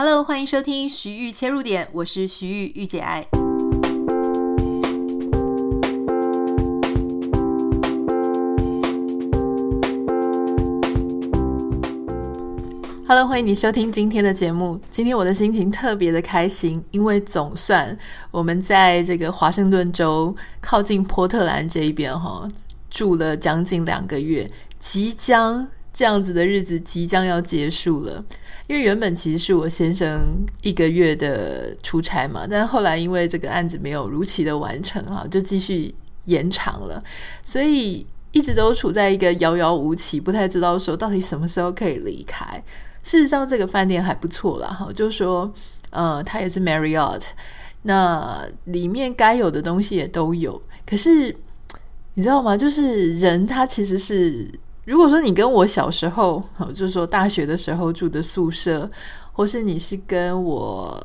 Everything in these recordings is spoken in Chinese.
Hello，欢迎收听徐玉切入点，我是徐玉御姐爱。Hello，欢迎你收听今天的节目。今天我的心情特别的开心，因为总算我们在这个华盛顿州靠近波特兰这一边哈，住了将近两个月，即将这样子的日子即将要结束了。因为原本其实是我先生一个月的出差嘛，但后来因为这个案子没有如期的完成哈，就继续延长了，所以一直都处在一个遥遥无期，不太知道说到底什么时候可以离开。事实上，这个饭店还不错啦，哈，就说，呃，它也是 Marriott，那里面该有的东西也都有。可是你知道吗？就是人他其实是。如果说你跟我小时候，就是说大学的时候住的宿舍，或是你是跟我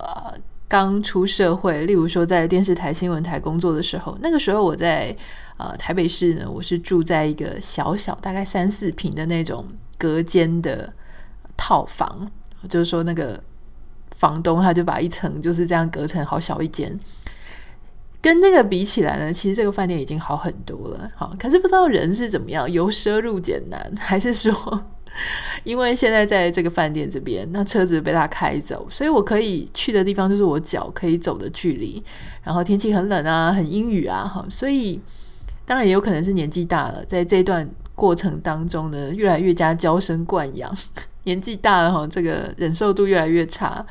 刚出社会，例如说在电视台、新闻台工作的时候，那个时候我在呃台北市呢，我是住在一个小小大概三四平的那种隔间的套房，就是说那个房东他就把一层就是这样隔成好小一间。跟那个比起来呢，其实这个饭店已经好很多了。好，可是不知道人是怎么样，由奢入俭难，还是说，因为现在在这个饭店这边，那车子被他开走，所以我可以去的地方就是我脚可以走的距离。然后天气很冷啊，很阴雨啊，哈，所以当然也有可能是年纪大了，在这段过程当中呢，越来越加娇生惯养，年纪大了哈，这个忍受度越来越差，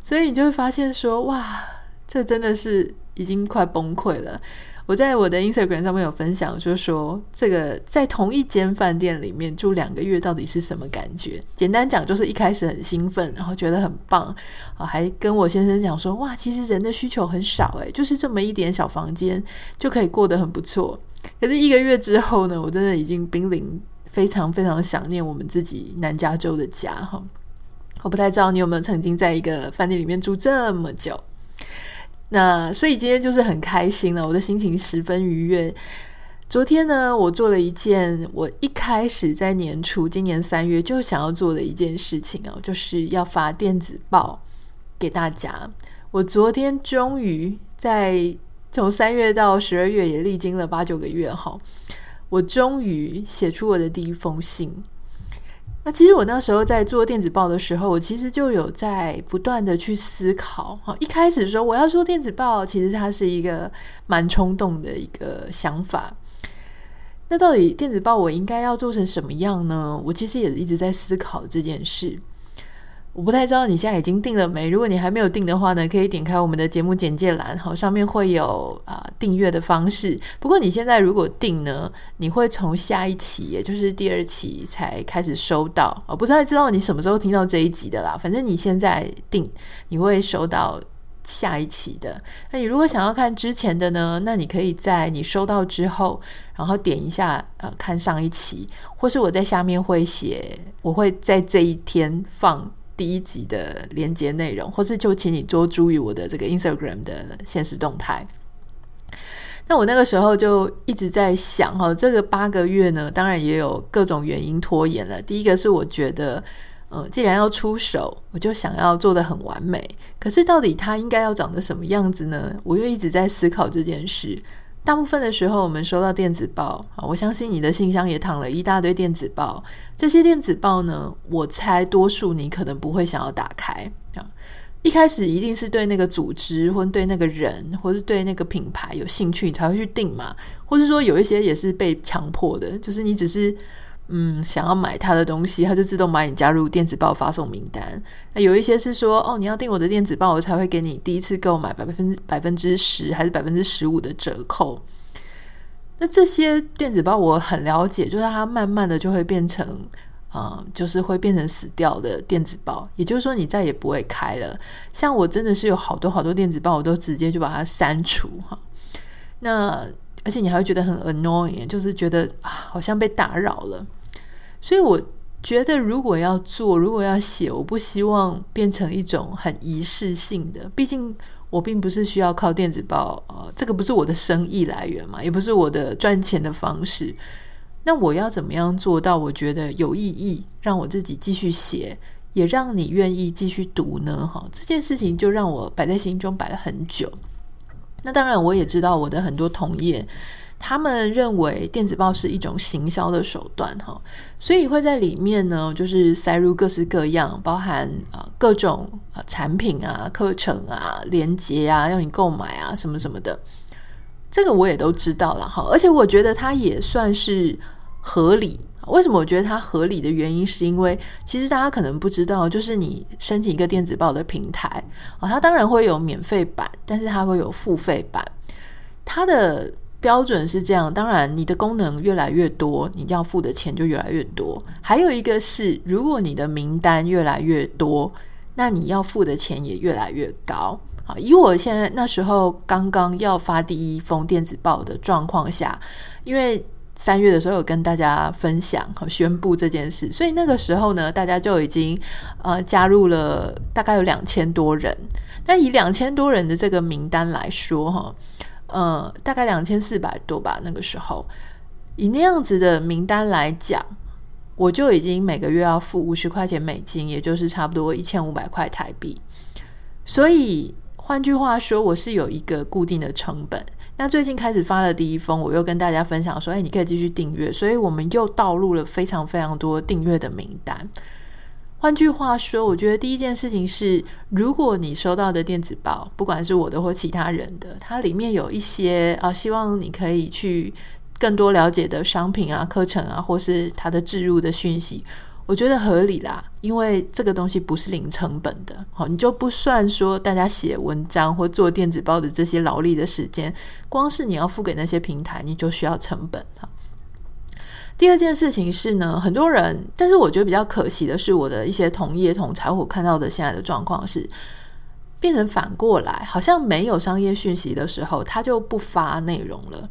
所以你就会发现说，哇，这真的是。已经快崩溃了。我在我的 Instagram 上面有分享，就是说这个在同一间饭店里面住两个月到底是什么感觉？简单讲，就是一开始很兴奋，然后觉得很棒啊，还跟我先生讲说，哇，其实人的需求很少诶，就是这么一点小房间就可以过得很不错。可是一个月之后呢，我真的已经濒临非常非常想念我们自己南加州的家哈。我不太知道你有没有曾经在一个饭店里面住这么久。那所以今天就是很开心了，我的心情十分愉悦。昨天呢，我做了一件我一开始在年初今年三月就想要做的一件事情哦，就是要发电子报给大家。我昨天终于在从三月到十二月也历经了八九个月哈，我终于写出我的第一封信。那其实我那时候在做电子报的时候，我其实就有在不断的去思考。哈，一开始说我要做电子报，其实它是一个蛮冲动的一个想法。那到底电子报我应该要做成什么样呢？我其实也一直在思考这件事。我不太知道你现在已经订了没？如果你还没有订的话呢，可以点开我们的节目简介栏，好，上面会有啊、订阅的方式。不过你现在如果订呢，你会从下一期，也就是第二期才开始收到。我不太知道你什么时候听到这一集的啦，反正你现在订，你会收到下一期的。那你如果想要看之前的呢，那你可以在你收到之后，然后点一下呃看上一期，或是我在下面会写，我会在这一天放。第一集的连接内容，或是就请你多注意我的这个 Instagram 的现实动态。那我那个时候就一直在想，哈，这个八个月呢，当然也有各种原因拖延了。第一个是我觉得，呃，既然要出手，我就想要做得很完美。可是到底它应该要长得什么样子呢？我又一直在思考这件事。大部分的时候，我们收到电子报啊，我相信你的信箱也躺了一大堆电子报。这些电子报呢，我猜多数你可能不会想要打开啊。一开始一定是对那个组织，或对那个人，或是对那个品牌有兴趣，你才会去订嘛。或是说有一些也是被强迫的，就是你只是。嗯，想要买他的东西，他就自动把你加入电子报发送名单。那有一些是说，哦，你要订我的电子报，我才会给你第一次购买百分之百分之十还是百分之十五的折扣。那这些电子报我很了解，就是它慢慢的就会变成，啊、就是会变成死掉的电子报。也就是说，你再也不会开了。像我真的是有好多好多电子报，我都直接就把它删除哈。那而且你还会觉得很 annoying，就是觉得啊，好像被打扰了。所以我觉得，如果要做，如果要写，我不希望变成一种很仪式性的。毕竟我并不是需要靠电子报，呃，这个不是我的生意来源嘛，也不是我的赚钱的方式。那我要怎么样做到？我觉得有意义，让我自己继续写，也让你愿意继续读呢？哈，这件事情就让我摆在心中摆了很久。那当然，我也知道我的很多同业，他们认为电子报是一种行销的手段，哈，所以会在里面呢，就是塞入各式各样，包含啊各种啊产品啊、课程啊、连接啊，要你购买啊什么什么的。这个我也都知道了，哈，而且我觉得它也算是合理。为什么我觉得它合理的原因，是因为其实大家可能不知道，就是你申请一个电子报的平台啊，它当然会有免费版，但是它会有付费版。它的标准是这样，当然你的功能越来越多，你要付的钱就越来越多。还有一个是，如果你的名单越来越多，那你要付的钱也越来越高。啊，以我现在那时候刚刚要发第一封电子报的状况下，因为三月的时候有跟大家分享和宣布这件事，所以那个时候呢，大家就已经呃加入了大概有两千多人。但以两千多人的这个名单来说，哈，呃，大概两千四百多吧。那个时候以那样子的名单来讲，我就已经每个月要付五十块钱美金，也就是差不多一千五百块台币。所以。换句话说，我是有一个固定的成本。那最近开始发了第一封，我又跟大家分享说：“哎，你可以继续订阅。”所以我们又导入了非常非常多订阅的名单。换句话说，我觉得第一件事情是，如果你收到的电子报，不管是我的或其他人的，它里面有一些啊，希望你可以去更多了解的商品啊、课程啊，或是它的置入的讯息。我觉得合理啦，因为这个东西不是零成本的，好，你就不算说大家写文章或做电子报的这些劳力的时间，光是你要付给那些平台，你就需要成本哈。第二件事情是呢，很多人，但是我觉得比较可惜的是，我的一些同业同侪，我看到的现在的状况是，变成反过来，好像没有商业讯息的时候，他就不发内容了，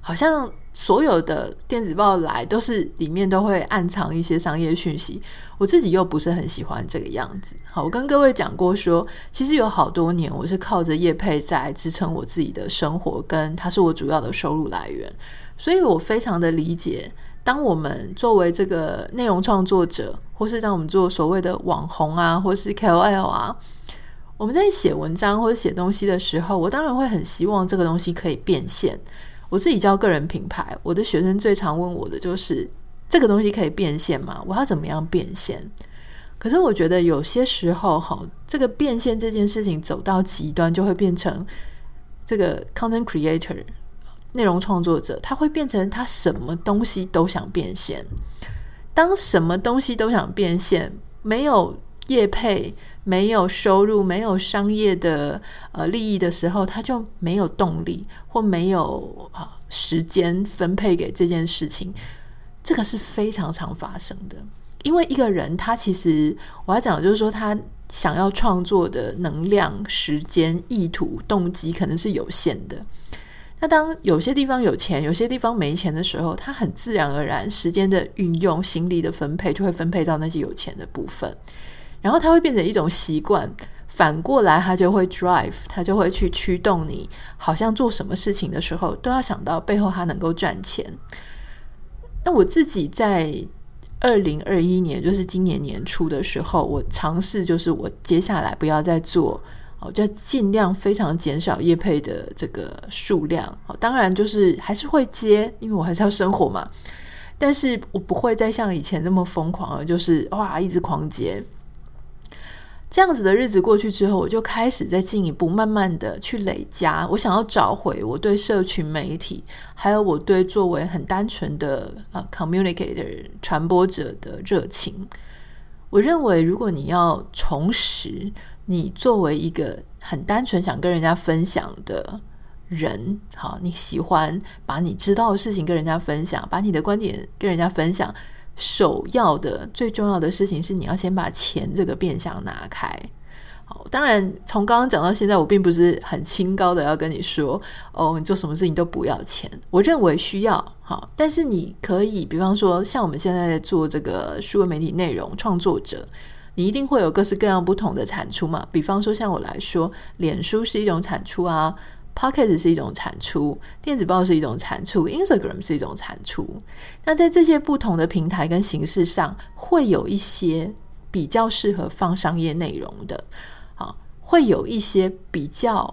好像。所有的电子报来都是里面都会暗藏一些商业讯息，我自己又不是很喜欢这个样子。好，我跟各位讲过说，其实有好多年我是靠着业配在支撑我自己的生活，跟它是我主要的收入来源，所以我非常的理解，当我们作为这个内容创作者，或是当我们做所谓的网红啊，或是 KOL 啊，我们在写文章或者写东西的时候，我当然会很希望这个东西可以变现。我自己教个人品牌，我的学生最常问我的就是这个东西可以变现吗？我要怎么样变现？可是我觉得有些时候哈，这个变现这件事情走到极端，就会变成这个 content creator 内容创作者，他会变成他什么东西都想变现。当什么东西都想变现，没有业配。没有收入、没有商业的呃利益的时候，他就没有动力或没有啊、时间分配给这件事情。这个是非常常发生的，因为一个人他其实我要讲的就是说，他想要创作的能量、时间、意图、动机可能是有限的。那当有些地方有钱，有些地方没钱的时候，他很自然而然时间的运用、心力的分配就会分配到那些有钱的部分。然后他会变成一种习惯，反过来他就会 drive，他就会去驱动你，好像做什么事情的时候都要想到背后他能够赚钱。那我自己在二零二一年，就是今年年初的时候，我尝试就是我接下来不要再做，我就尽量非常减少业配的这个数量。好当然就是还是会接，因为我还是要生活嘛。但是我不会再像以前那么疯狂了，就是哇一直狂接。这样子的日子过去之后，我就开始再进一步，慢慢的去累加。我想要找回我对社群媒体，还有我对作为很单纯的呃 communicator 传播者的热情。我认为，如果你要重拾你作为一个很单纯想跟人家分享的人，好，你喜欢把你知道的事情跟人家分享，把你的观点跟人家分享。首要的、最重要的事情是，你要先把钱这个变相拿开。好，当然从刚刚讲到现在，我并不是很清高的要跟你说，哦，你做什么事情都不要钱。我认为需要，好，但是你可以，比方说，像我们现在在做这个数位媒体内容创作者，你一定会有各式各样不同的产出嘛。比方说，像我来说，脸书是一种产出啊。，Pocket 是一种产出，电子报是一种产出，Instagram 是一种产出。那在这些不同的平台跟形式上，会有一些比较适合放商业内容的，啊，会有一些比较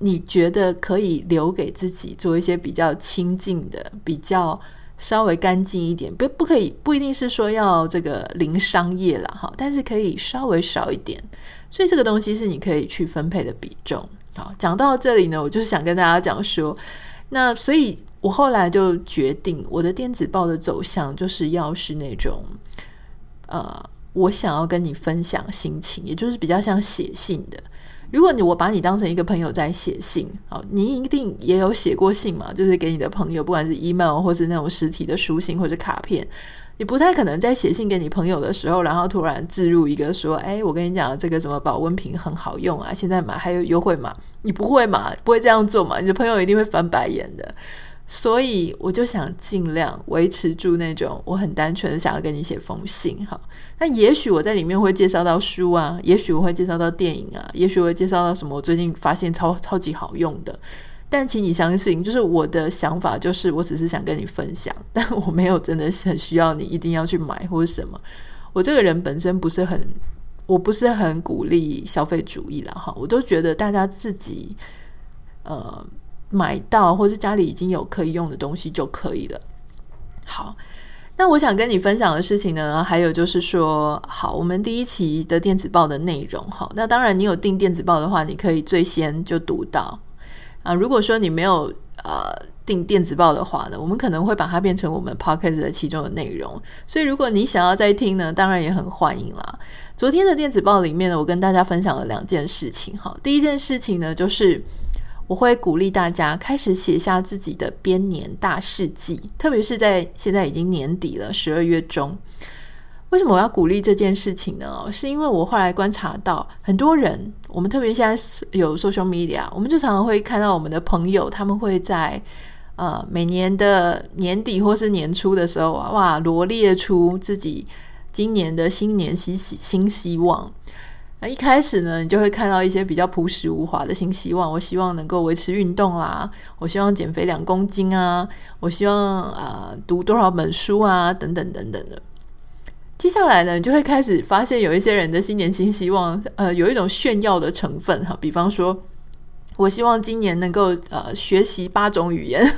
你觉得可以留给自己做一些比较亲近的、比较稍微干净一点，不不可以不一定是说要这个零商业啦，哈，但是可以稍微少一点，所以这个东西是你可以去分配的比重。好，讲到这里呢，我就是想跟大家讲说，那所以。我后来就决定，我的电子报的走向就是要是那种，呃，我想要跟你分享心情，也就是比较像写信的。如果你我把你当成一个朋友在写信，好，你一定也有写过信嘛，就是给你的朋友，不管是 email 或是那种实体的书信或者卡片，你不太可能在写信给你朋友的时候，然后突然置入一个说，哎，我跟你讲，这个什么保温瓶很好用啊，现在买还有优惠嘛，你不会嘛？不会这样做嘛？你的朋友一定会翻白眼的。所以我就想尽量维持住那种我很单纯的想要跟你写封信哈。那也许我在里面会介绍到书啊，也许我会介绍到电影啊，也许我会介绍到什么我最近发现超超级好用的。但请你相信，就是我的想法就是我只是想跟你分享，但我没有真的很需要你一定要去买或者什么。我这个人本身不是很，我不是很鼓励消费主义啦哈。我都觉得大家自己呃。买到或是家里已经有可以用的东西就可以了。好，那我想跟你分享的事情呢，还有就是说，好，我们第一期的电子报的内容，好，那当然你有订电子报的话，你可以最先就读到啊。如果说你没有呃订电子报的话呢，我们可能会把它变成我们 podcast 的其中的内容。所以如果你想要再听呢，当然也很欢迎啦。昨天的电子报里面呢，我跟大家分享了两件事情。好，第一件事情呢，就是。我会鼓励大家开始写下自己的编年大事记，特别是在现在已经年底了，十二月中。为什么我要鼓励这件事情呢？是因为我后来观察到，很多人，我们特别现在有 social media，我们就常常会看到我们的朋友，他们会在呃每年的年底或是年初的时候啊，哇，罗列出自己今年的新年新新希望。那一开始呢，你就会看到一些比较朴实无华的新希望。我希望能够维持运动啦，我希望减肥两公斤啊，我希望啊、读多少本书啊，等等等等的。接下来呢，你就会开始发现有一些人的新年新希望，呃，有一种炫耀的成分哈。比方说，我希望今年能够呃学习八种语言，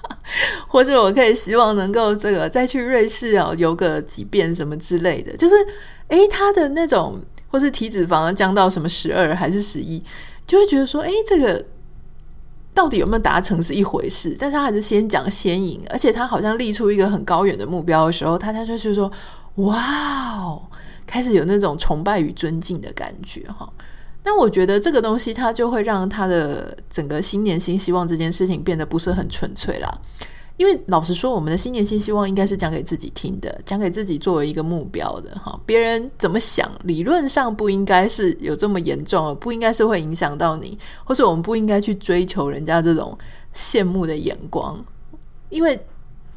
或者我可以希望能够这个再去瑞士啊游个几遍什么之类的。就是诶，他的那种。或是体脂肪降到什么十二还是十一，就会觉得说，诶，这个到底有没有达成是一回事，但他还是先讲先赢，而且他好像立出一个很高远的目标的时候，他他就是说，哇哦，开始有那种崇拜与尊敬的感觉哈。那我觉得这个东西，它就会让他的整个新年新希望这件事情变得不是很纯粹啦。因为老实说，我们的新年新希望应该是讲给自己听的，讲给自己作为一个目标的哈。别人怎么想，理论上不应该是有这么严重，不应该是会影响到你，或者我们不应该去追求人家这种羡慕的眼光。因为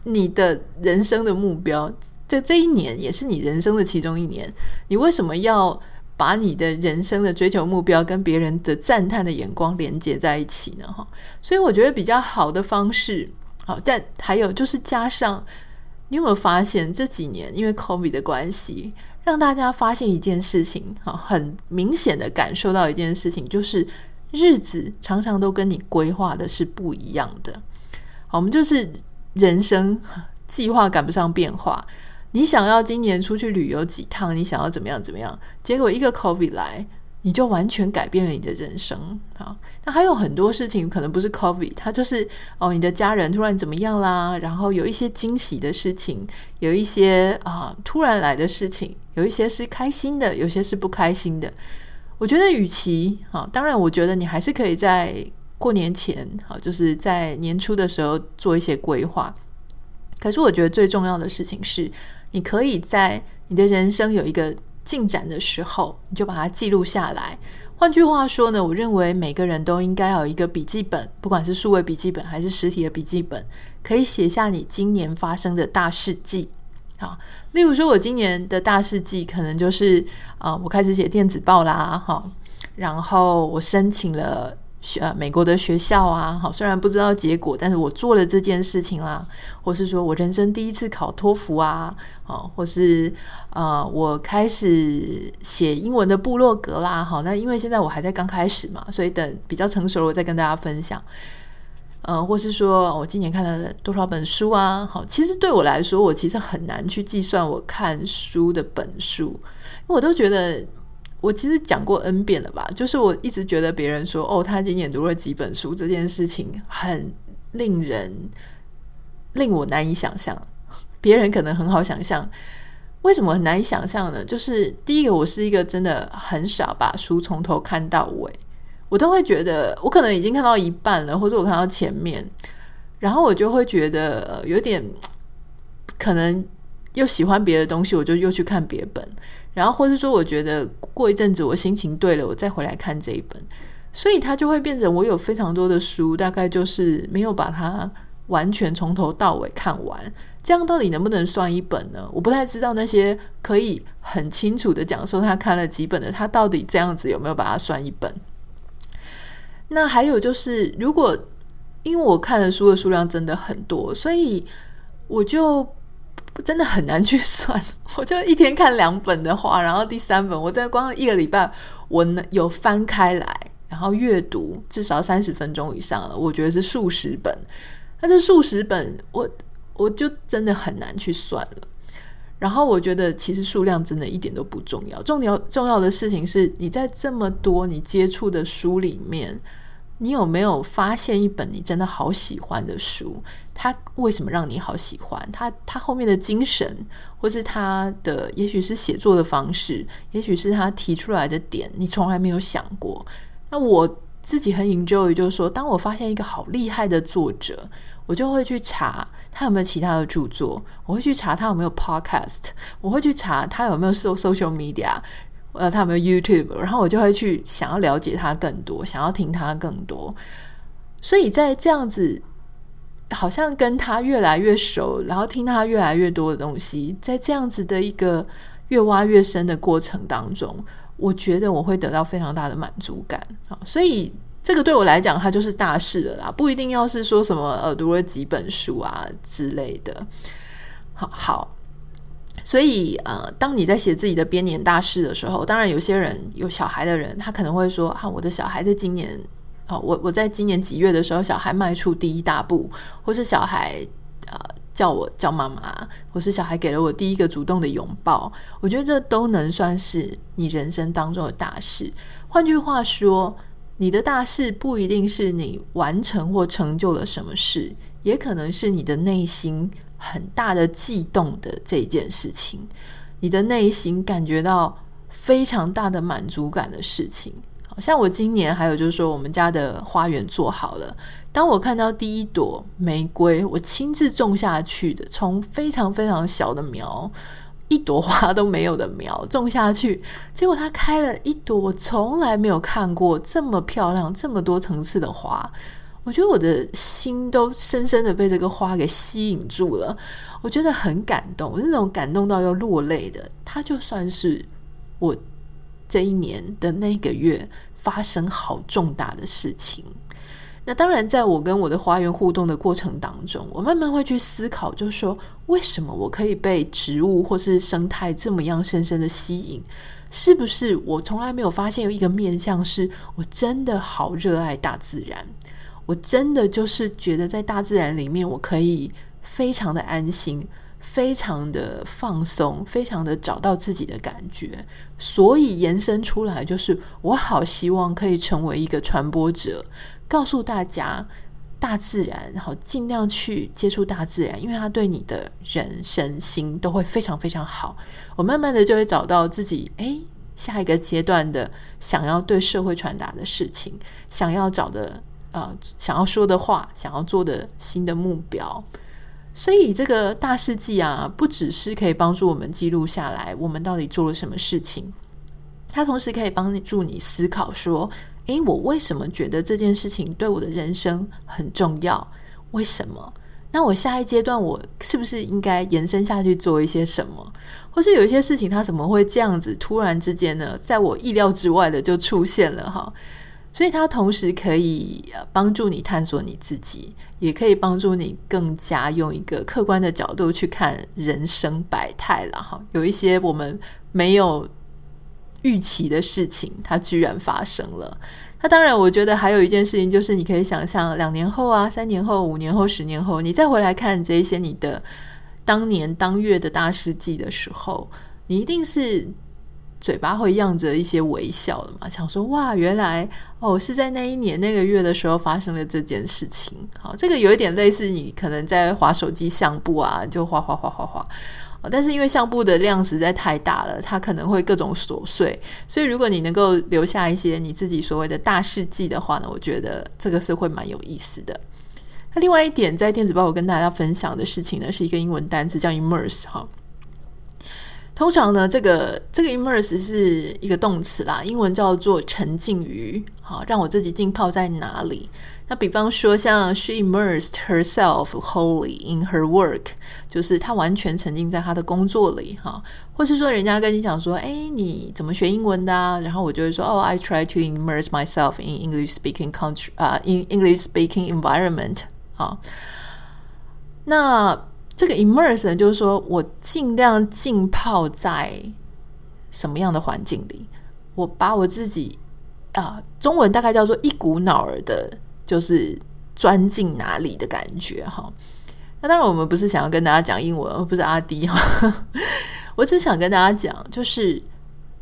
你的人生的目标，这这一年也是你人生的其中一年，你为什么要把你的人生的追求目标跟别人的赞叹的眼光连接在一起呢？哈，所以我觉得比较好的方式。好，但还有就是加上，你有没有发现这几年因为 COVID 的关系，让大家发现一件事情，好，很明显的感受到一件事情，就是日子常常都跟你规划的是不一样的。好，我们就是人生计划赶不上变化。你想要今年出去旅游几趟，你想要怎么样怎么样，结果一个 COVID 来。你就完全改变了你的人生啊！那还有很多事情可能不是 COVID，它就是哦，你的家人突然怎么样啦？然后有一些惊喜的事情，有一些啊突然来的事情，有一些是开心的，有些是不开心的。我觉得，与其啊，当然，我觉得你还是可以在过年前，好，就是在年初的时候做一些规划。可是，我觉得最重要的事情是，你可以在你的人生有一个。进展的时候，你就把它记录下来。换句话说呢，我认为每个人都应该有一个笔记本，不管是数位笔记本还是实体的笔记本，可以写下你今年发生的大事记。好，例如说，我今年的大事记可能就是啊、我开始写电子报啦，哈，然后我申请了呃美国的学校啊，好，虽然不知道结果，但是我做了这件事情啦，或是说我人生第一次考托福啊，好，或是呃我开始写英文的部落格啦，好，那因为现在我还在刚开始嘛，所以等比较成熟了，我再跟大家分享。呃，或是说我今年看了多少本书啊？好，其实对我来说，我其实很难去计算我看书的本数，因为我都觉得。我其实讲过 N 遍了吧，就是我一直觉得别人说哦，他今年读了几本书这件事情很令人令我难以想象。别人可能很好想象，为什么很难以想象呢？就是第一个，我是一个真的很少把书从头看到尾，我都会觉得我可能已经看到一半了，或者我看到前面，然后我就会觉得有点可能又喜欢别的东西，我就又去看别本。然后，或者说，我觉得过一阵子我心情对了，我再回来看这一本，所以它就会变成我有非常多的书，大概就是没有把它完全从头到尾看完。这样到底能不能算一本呢？我不太知道那些可以很清楚的讲说他看了几本的，他到底这样子有没有把它算一本？那还有就是，如果因为我看的书的数量真的很多，所以我就。真的很难去算，我就一天看两本的话，然后第三本，我在光一个礼拜，我有翻开来，然后阅读至少三十分钟以上了，我觉得是数十本。但是数十本，我我就真的很难去算了。然后我觉得其实数量真的一点都不重要，重要重要的事情是你在这么多你接触的书里面。你有没有发现一本你真的好喜欢的书？它为什么让你好喜欢？它它后面的精神，或是它的，也许是写作的方式，也许是他提出来的点，你从来没有想过。那我自己很 enjoy，就是说，当我发现一个好厉害的作者，我就会去查他有没有其他的著作，我会去查他有没有 podcast，我会去查他有没有 social media。呃，他有没有 YouTube？然后我就会去想要了解他更多，想要听他更多。所以在这样子，好像跟他越来越熟，然后听他越来越多的东西，在这样子的一个越挖越深的过程当中，我觉得我会得到非常大的满足感。啊，所以这个对我来讲，它就是大事了啦，不一定要是说什么呃读了几本书啊之类的。好好。所以，呃，当你在写自己的编年大事的时候，当然有些人有小孩的人，他可能会说：“啊，我的小孩在今年，哦，我我在今年几月的时候，小孩迈出第一大步，或是小孩呃叫我叫妈妈，或是小孩给了我第一个主动的拥抱。”我觉得这都能算是你人生当中的大事。换句话说，你的大事不一定是你完成或成就了什么事，也可能是你的内心。很大的悸动的这件事情，你的内心感觉到非常大的满足感的事情，好像我今年还有就是说，我们家的花园做好了。当我看到第一朵玫瑰，我亲自种下去的，从非常非常小的苗，一朵花都没有的苗种下去，结果它开了一朵我从来没有看过这么漂亮、这么多层次的花。我觉得我的心都深深的被这个花给吸引住了，我觉得很感动，那种感动到要落泪的，它就算是我这一年的那个月发生好重大的事情。那当然，在我跟我的花园互动的过程当中，我慢慢会去思考，就是说，为什么我可以被植物或是生态这么样深深的吸引？是不是我从来没有发现有一个面向，是我真的好热爱大自然？我真的就是觉得在大自然里面，我可以非常的安心，非常的放松，非常的找到自己的感觉。所以延伸出来就是，我好希望可以成为一个传播者，告诉大家大自然，然后尽量去接触大自然，因为它对你的人身心都会非常非常好。我慢慢的就会找到自己，诶，下一个阶段的想要对社会传达的事情，想要找的。呃，想要说的话，想要做的新的目标，所以这个大事记啊，不只是可以帮助我们记录下来我们到底做了什么事情，它同时可以帮助你思考说，诶，我为什么觉得这件事情对我的人生很重要？为什么？那我下一阶段我是不是应该延伸下去做一些什么？或是有一些事情它怎么会这样子突然之间呢，在我意料之外的就出现了哈？所以它同时可以帮助你探索你自己，也可以帮助你更加用一个客观的角度去看人生百态了哈。有一些我们没有预期的事情，它居然发生了。那当然，我觉得还有一件事情，就是你可以想象两年后啊、三年后、五年后、十年后，你再回来看这一些你的当年当月的大事记的时候，你一定是嘴巴会漾着一些微笑的嘛，想说哇，原来哦是在那一年那个月的时候发生了这件事情。好，这个有一点类似你可能在划手机相簿啊，就滑滑滑滑滑。但是因为相簿的量实在太大了，它可能会各种琐碎，所以如果你能够留下一些你自己所谓的大事记的话呢，我觉得这个是会蛮有意思的。那另外一点，在电子报我跟大家分享的事情呢，是一个英文单词叫 immerse 哈。通常呢，这个这个 immerse 是一个动词啦，英文叫做沉浸于，好，让我自己浸泡在哪里。那比方说，像 she immersed herself wholly in her work，就是她完全沉浸在她的工作里，哈。或是说，人家跟你讲说，哎，你怎么学英文的啊？然后我就会说，哦，I try to immerse myself in English speaking country，啊，in English speaking environment，啊。那这个 immerse 呢，就是说我尽量浸泡在什么样的环境里？我把我自己，啊，中文大概叫做一股脑儿的。就是钻进哪里的感觉哈，那当然我们不是想要跟大家讲英文，而不是阿迪哈。我只想跟大家讲，就是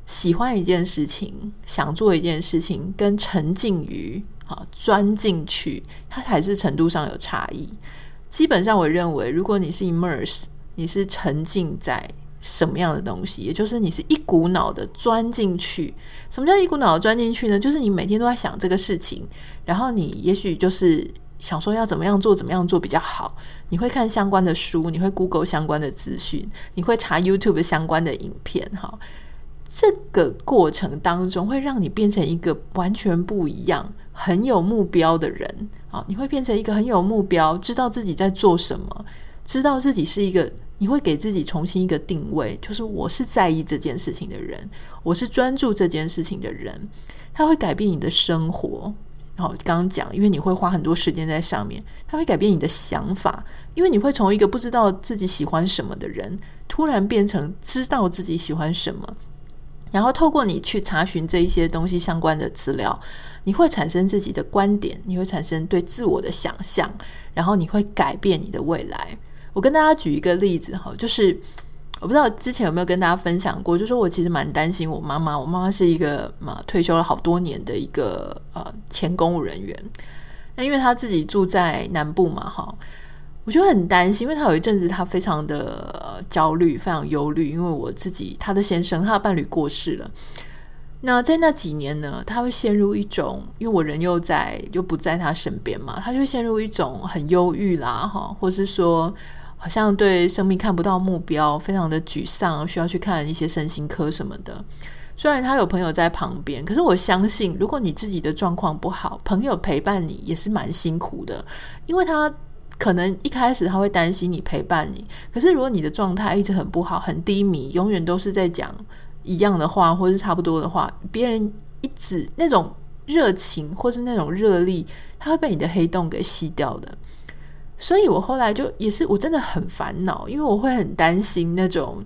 喜欢一件事情，想做一件事情，跟沉浸于啊钻进去，它还是程度上有差异。基本上，我认为，如果你是 immerse，你是沉浸在。什么样的东西？也就是你是一股脑的钻进去。什么叫一股脑的钻进去呢？就是你每天都在想这个事情，然后你也许就是想说要怎么样做，怎么样做比较好。你会看相关的书，你会 Google 相关的资讯，你会查 YouTube 相关的影片。哈，这个过程当中会让你变成一个完全不一样、很有目标的人。啊，你会变成一个很有目标，知道自己在做什么，知道自己是一个。你会给自己重新一个定位，就是我是在意这件事情的人，我是专注这件事情的人，它会改变你的生活。然后刚刚讲，因为你会花很多时间在上面，它会改变你的想法，因为你会从一个不知道自己喜欢什么的人，突然变成知道自己喜欢什么，然后透过你去查询这一些东西相关的资料，你会产生自己的观点，你会产生对自我的想象，然后你会改变你的未来。我跟大家举一个例子哈，就是我不知道之前有没有跟大家分享过，就是说我其实蛮担心我妈妈。我妈妈是一个嘛退休了好多年的一个呃前公务人员，那因为她自己住在南部嘛哈，我就很担心，因为他有一阵子他非常的焦虑，非常忧虑，因为我自己她的先生他的伴侣过世了。那在那几年呢，他会陷入一种，因为我人又在又不在他身边嘛，他就陷入一种很忧郁啦哈，或是说。好像对生命看不到目标，非常的沮丧，需要去看一些身心科什么的。虽然他有朋友在旁边，可是我相信，如果你自己的状况不好，朋友陪伴你也是蛮辛苦的。因为他可能一开始他会担心你陪伴你，可是如果你的状态一直很不好、很低迷，永远都是在讲一样的话，或是差不多的话，别人一直那种热情或是那种热力，他会被你的黑洞给吸掉的。所以我后来就也是，我真的很烦恼，因为我会很担心那种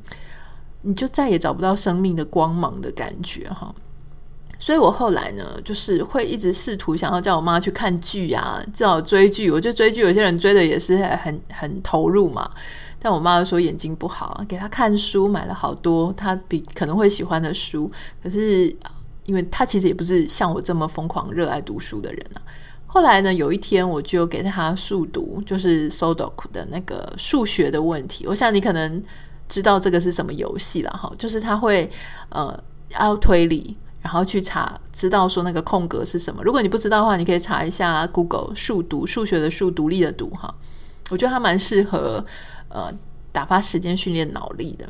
你就再也找不到生命的光芒的感觉哈。所以我后来呢，就是会一直试图想要叫我妈去看剧啊，至少追剧。我觉得追剧有些人追的也是很很投入嘛，但我妈说眼睛不好，给她看书，买了好多她比可能会喜欢的书。可是因为她其实也不是像我这么疯狂热爱读书的人啊。后来呢，有一天我就给她速读，就是 Sudoku 的那个数学的问题。我想你可能知道这个是什么游戏了哈，就是他会呃要推理，然后去查，知道说那个空格是什么。如果你不知道的话，你可以查一下 Google 数独，数学的数，独立的独哈。我觉得他蛮适合呃打发时间训练脑力的。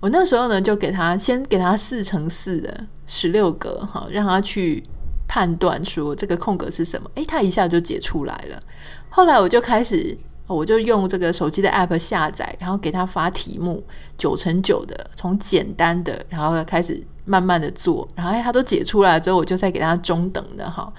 我那时候呢，就给他先给他四乘四的十六格哈，让他去。判断说这个空格是什么？诶，他一下就解出来了。后来我就开始，我就用这个手机的 app 下载，然后给他发题目，九乘九的，从简单的，然后开始慢慢的做，然后他都解出来之后，我就再给他中等的哈。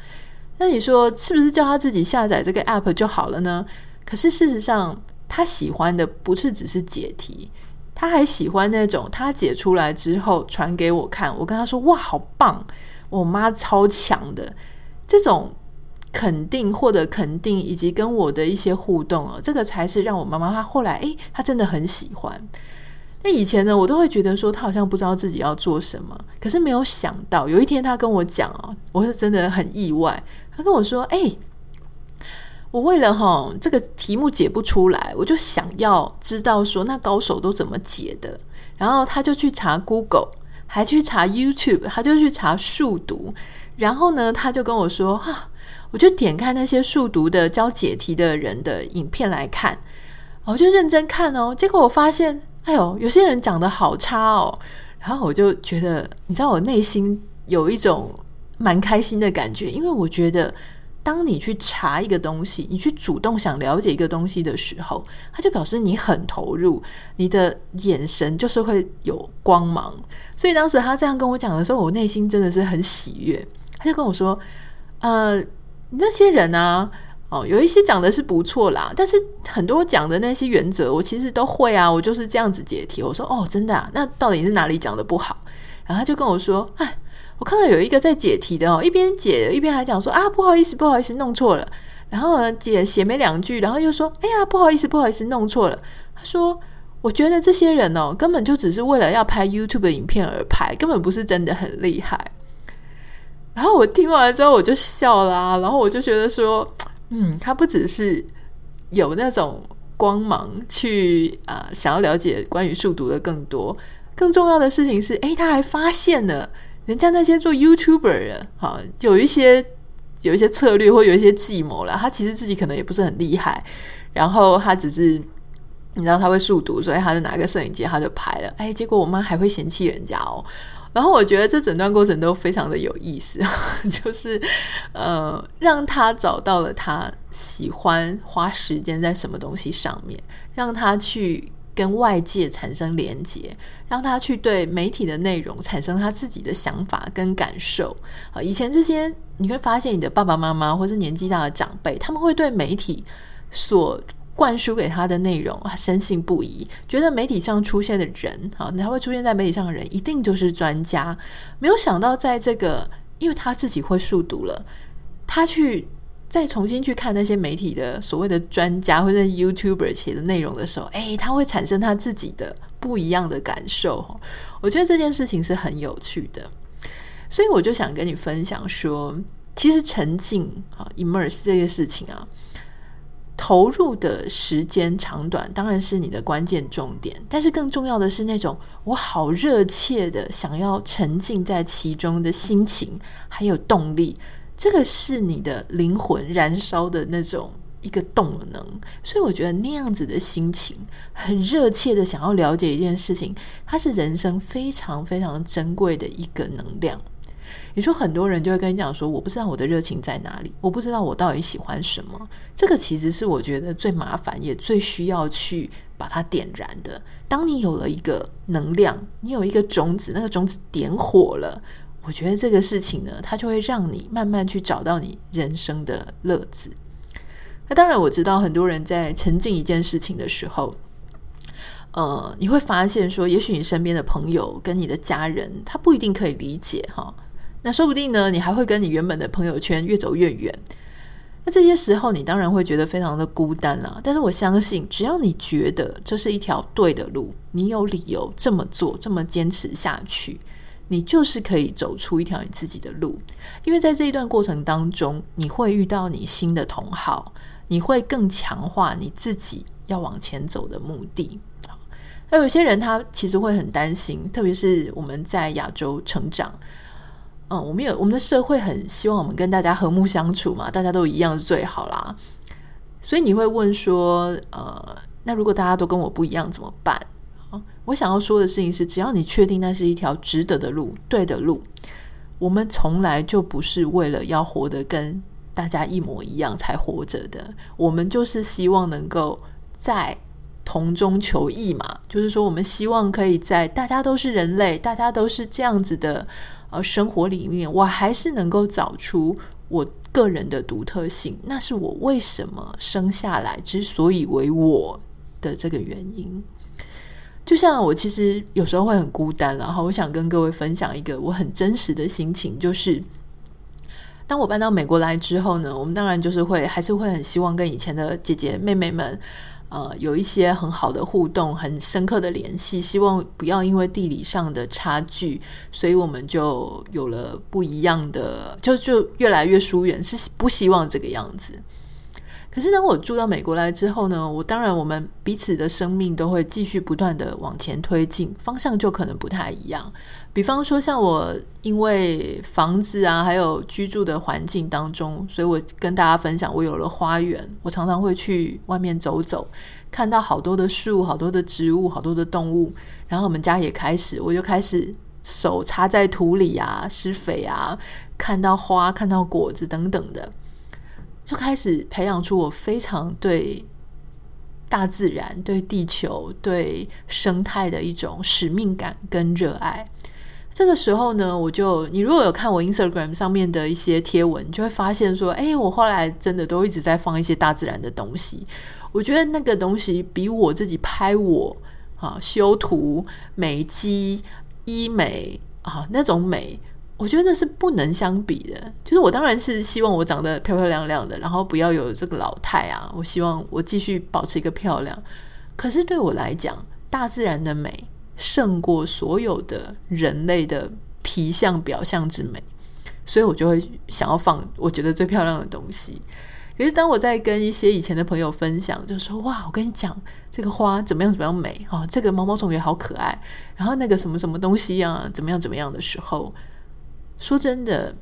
那你说是不是叫他自己下载这个 app 就好了呢？可是事实上，他喜欢的不是只是解题，他还喜欢那种他解出来之后传给我看，我跟他说哇，好棒，我妈超强的这种。肯定，获得肯定，以及跟我的一些互动哦，这个才是让我妈妈她后来诶，她真的很喜欢。那以前呢，我都会觉得说他好像不知道自己要做什么，可是没有想到有一天他跟我讲哦，我是真的很意外。他跟我说：“诶，我为了哈这个题目解不出来，我就想要知道说那高手都怎么解的。”然后他就去查 Google，还去查 YouTube，他就去查数独。然后呢，他就跟我说：“哈。”我就点开那些数独的教解题的人的影片来看，我就认真看哦。结果我发现，哎呦，有些人讲得好差哦。然后我就觉得，你知道，我内心有一种蛮开心的感觉，因为我觉得，当你去查一个东西，你去主动想了解一个东西的时候，它就表示你很投入，你的眼神就是会有光芒。所以当时他这样跟我讲的时候，我内心真的是很喜悦。他就跟我说，呃。那些人啊，哦，有一些讲的是不错啦，但是很多讲的那些原则，我其实都会啊，我就是这样子解题。我说哦，真的啊，那到底是哪里讲的不好？然后他就跟我说，哎，我看到有一个在解题的哦，一边解一边还讲说啊，不好意思，不好意思，弄错了。然后呢，解写没两句，然后又说，哎呀，不好意思，不好意思，弄错了。他说，我觉得这些人哦，根本就只是为了要拍 YouTube 的影片而拍，根本不是真的很厉害。然后我听完之后，我就笑了啊，然后我就觉得说，嗯，他不只是有那种光芒去啊、想要了解关于数独的更多，更重要的事情是，诶，他还发现了人家那些做 YouTuber 的，哈，有一些有一些策略或有一些计谋了，他其实自己可能也不是很厉害，然后他只是你知道他会数独，所以他就拿个摄影机他就拍了，诶，结果我妈还会嫌弃人家哦。然后我觉得这整段过程都非常的有意思，就是呃，让他找到了他喜欢花时间在什么东西上面，让他去跟外界产生连接，让他去对媒体的内容产生他自己的想法跟感受。啊，以前这些你会发现，你的爸爸妈妈或是年纪大的长辈，他们会对媒体所灌输给他的内容，深信不疑，觉得媒体上出现的人，啊，他会出现在媒体上的人，一定就是专家。没有想到，在这个，因为他自己会数读了，他去再重新去看那些媒体的所谓的专家或者 YouTuber 写的内容的时候，诶，他会产生他自己的不一样的感受。我觉得这件事情是很有趣的，所以我就想跟你分享说，其实沉浸啊，immerse 这些事情啊。投入的时间长短当然是你的关键重点，但是更重要的是那种我好热切的想要沉浸在其中的心情，还有动力，这个是你的灵魂燃烧的那种一个动能。所以我觉得那样子的心情，很热切的想要了解一件事情，它是人生非常非常珍贵的一个能量。你说很多人就会跟你讲说，我不知道我的热情在哪里，我不知道我到底喜欢什么。这个其实是我觉得最麻烦也最需要去把它点燃的。当你有了一个能量，你有一个种子，那个种子点火了，我觉得这个事情呢，它就会让你慢慢去找到你人生的乐子。那当然，我知道很多人在沉浸一件事情的时候，呃，你会发现说，也许你身边的朋友跟你的家人，他不一定可以理解哈。那说不定呢，你还会跟你原本的朋友圈越走越远。那这些时候，你当然会觉得非常的孤单了。但是我相信，只要你觉得这是一条对的路，你有理由这么做，这么坚持下去，你就是可以走出一条你自己的路。因为在这一段过程当中，你会遇到你新的同好，你会更强化你自己要往前走的目的。那有些人他其实会很担心，特别是我们在亚洲成长。嗯，我们有我们的社会很希望我们跟大家和睦相处嘛，大家都一样是最好啦。所以你会问说，呃，那如果大家都跟我不一样怎么办？我想要说的事情是，只要你确定那是一条值得的路，对的路，我们从来就不是为了要活得跟大家一模一样才活着的，我们就是希望能够在同中求异嘛，就是说，我们希望可以在大家都是人类，大家都是这样子的呃生活里面，我还是能够找出我个人的独特性，那是我为什么生下来之所以为我的这个原因。就像我其实有时候会很孤单，然后我想跟各位分享一个我很真实的心情，就是当我搬到美国来之后呢，我们当然就是会还是会很希望跟以前的姐姐妹妹们，呃，有一些很好的互动，很深刻的联系，希望不要因为地理上的差距，所以我们就有了不一样的，就就越来越疏远，是不希望这个样子。可是当我住到美国来之后呢，我当然我们彼此的生命都会继续不断的往前推进，方向就可能不太一样。比方说，像我因为房子啊，还有居住的环境当中，所以我跟大家分享，我有了花园，我常常会去外面走走，看到好多的树、好多的植物、好多的动物，然后我们家也开始，我就开始手插在土里啊，施肥啊，看到花、看到果子等等的。就开始培养出我非常对大自然、对地球、对生态的一种使命感跟热爱。这个时候呢，我就你如果有看我 Instagram 上面的一些贴文，就会发现说，哎，我后来真的都一直在放一些大自然的东西。我觉得那个东西比我自己拍我啊、修图、美肌、医美啊那种美。我觉得那是不能相比的，就是我当然是希望我长得漂漂亮亮的，然后不要有这个老态啊。我希望我继续保持一个漂亮。可是对我来讲，大自然的美胜过所有的人类的皮相表象之美，所以我就会想要放我觉得最漂亮的东西。可是当我在跟一些以前的朋友分享，就说哇，我跟你讲这个花怎么样怎么样美啊，这个毛毛虫也好可爱，然后那个什么什么东西啊，怎么样怎么样的时候。说真的，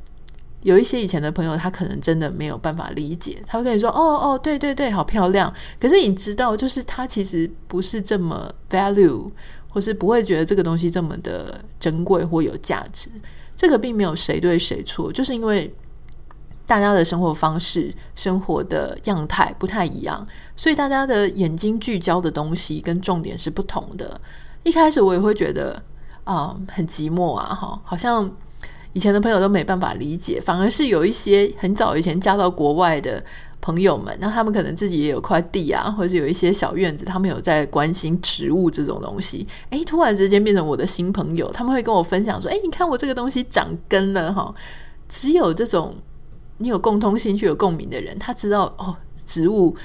有一些以前的朋友，他可能真的没有办法理解，他会跟你说：“哦哦，对对对，好漂亮。”可是你知道，就是他其实不是这么 value，或是不会觉得这个东西这么的珍贵或有价值。这个并没有谁对谁错，就是因为大家的生活方式、生活的样态不太一样，所以大家的眼睛聚焦的东西跟重点是不同的。一开始我也会觉得啊、很寂寞啊，哈，好像。以前的朋友都没办法理解，反而是有一些很早以前嫁到国外的朋友们，那他们可能自己也有块地啊，或者有一些小院子，他们有在关心植物这种东西。诶，突然之间变成我的新朋友，他们会跟我分享说：“诶，你看我这个东西长根了哈。”只有这种你有共通兴趣、有共鸣的人，他知道哦，植物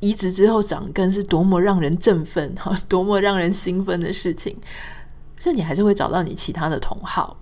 移植之后长根是多么让人振奋哈，多么让人兴奋的事情。所以你还是会找到你其他的同好。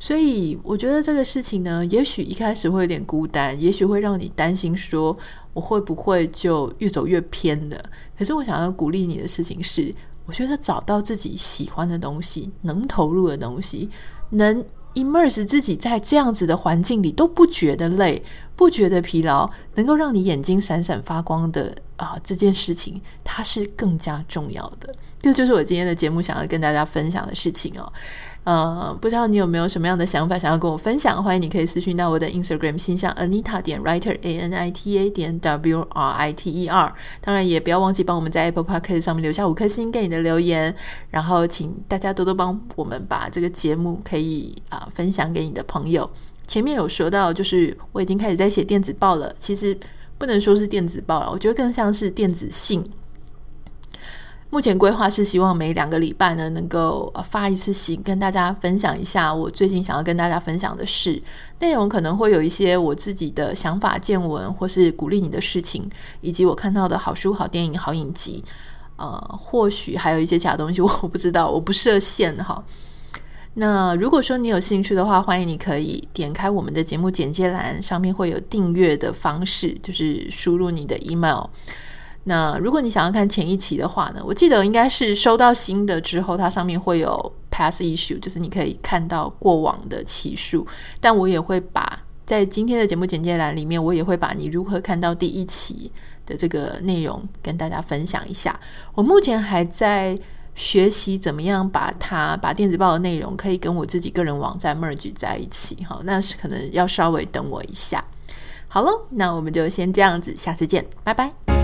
所以我觉得这个事情呢，也许一开始会有点孤单，也许会让你担心说我会不会就越走越偏了。可是我想要鼓励你的事情是，我觉得找到自己喜欢的东西，能投入的东西，能 immerse 自己在这样子的环境里都不觉得累，不觉得疲劳，能够让你眼睛闪闪发光的啊，这件事情它是更加重要的。这就是我今天的节目想要跟大家分享的事情哦。呃，不知道你有没有什么样的想法想要跟我分享？欢迎你可以私讯到我的 Instagram 信箱 Anita 点 Writer A N I T A 点 W R I T E R。当然也不要忘记帮我们在 Apple Podcast 上面留下五颗星给你的留言。然后请大家多多帮我们把这个节目可以啊、分享给你的朋友。前面有说到，就是我已经开始在写电子报了。其实不能说是电子报了，我觉得更像是电子信。目前规划是希望每两个礼拜呢，能够发一次信，跟大家分享一下我最近想要跟大家分享的事。内容可能会有一些我自己的想法、见闻，或是鼓励你的事情，以及我看到的好书、好电影、好影集。呃，或许还有一些假东西，我不知道，我不设限哈。那如果说你有兴趣的话，欢迎你可以点开我们的节目简介栏，上面会有订阅的方式，就是输入你的 email。那如果你想要看前一期的话呢，我记得应该是收到新的之后，它上面会有 past issue，就是你可以看到过往的期数。但我也会把在今天的节目简介栏里面，我也会把你如何看到第一期的这个内容跟大家分享一下。我目前还在学习怎么样把它把电子报的内容可以跟我自己个人网站 merge 在一起。好，那是可能要稍微等我一下。好了，那我们就先这样子，下次见，拜拜。